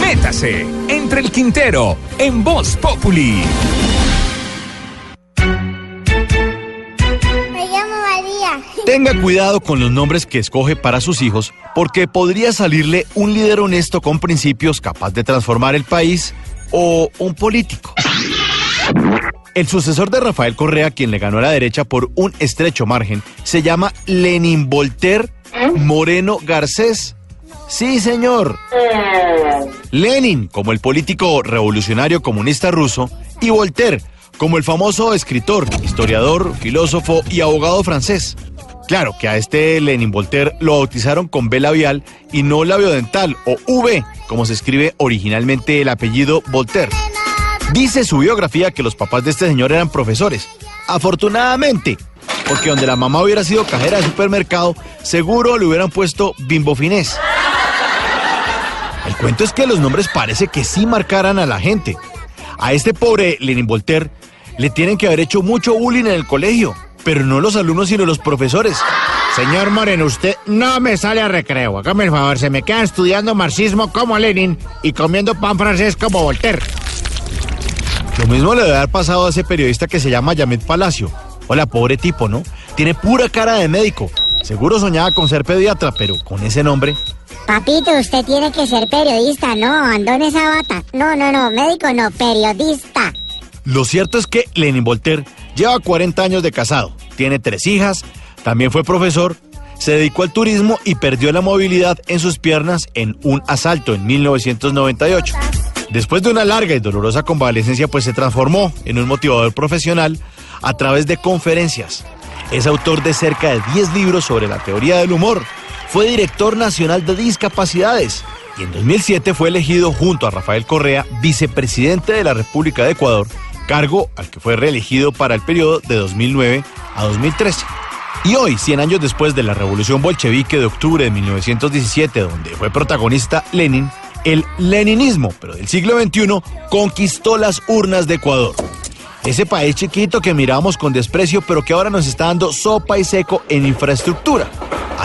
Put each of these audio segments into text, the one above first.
Métase entre el Quintero en Voz Populi. Me llamo María. Tenga cuidado con los nombres que escoge para sus hijos porque podría salirle un líder honesto con principios capaz de transformar el país o un político. El sucesor de Rafael Correa, quien le ganó a la derecha por un estrecho margen, se llama Lenin Voltaire Moreno Garcés. Sí, señor. Lenin, como el político revolucionario comunista ruso, y Voltaire, como el famoso escritor, historiador, filósofo y abogado francés. Claro que a este Lenin Voltaire lo bautizaron con B labial y no labiodental o V, como se escribe originalmente el apellido Voltaire. Dice su biografía que los papás de este señor eran profesores. Afortunadamente, porque donde la mamá hubiera sido cajera de supermercado, seguro le hubieran puesto bimbo finés. Cuento es que los nombres parece que sí marcaran a la gente. A este pobre Lenin Voltaire le tienen que haber hecho mucho bullying en el colegio, pero no los alumnos sino los profesores. Señor Moreno, usted no me sale a recreo. Hágame el favor, se me queda estudiando marxismo como Lenin y comiendo pan francés como Voltaire. Lo mismo le debe haber pasado a ese periodista que se llama Yamet Palacio. Hola, pobre tipo, ¿no? Tiene pura cara de médico. Seguro soñaba con ser pediatra, pero con ese nombre. Papito, usted tiene que ser periodista, no, en esa bata. No, no, no, médico no, periodista. Lo cierto es que Lenin Voltaire lleva 40 años de casado, tiene tres hijas, también fue profesor, se dedicó al turismo y perdió la movilidad en sus piernas en un asalto en 1998. Después de una larga y dolorosa convalecencia, pues se transformó en un motivador profesional a través de conferencias. Es autor de cerca de 10 libros sobre la teoría del humor. Fue director nacional de discapacidades y en 2007 fue elegido junto a Rafael Correa vicepresidente de la República de Ecuador, cargo al que fue reelegido para el periodo de 2009 a 2013. Y hoy, 100 años después de la revolución bolchevique de octubre de 1917, donde fue protagonista Lenin, el leninismo, pero del siglo XXI, conquistó las urnas de Ecuador. Ese país chiquito que miramos con desprecio, pero que ahora nos está dando sopa y seco en infraestructura.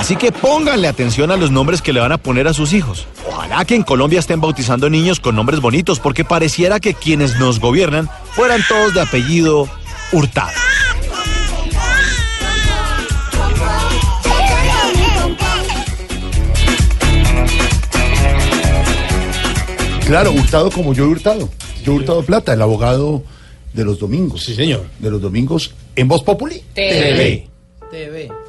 Así que pónganle atención a los nombres que le van a poner a sus hijos. Ojalá que en Colombia estén bautizando niños con nombres bonitos, porque pareciera que quienes nos gobiernan fueran todos de apellido Hurtado. Claro, Hurtado como yo he hurtado. Yo he hurtado plata, el abogado de los domingos. Sí, señor. De los domingos en Voz Populi. TV. TV.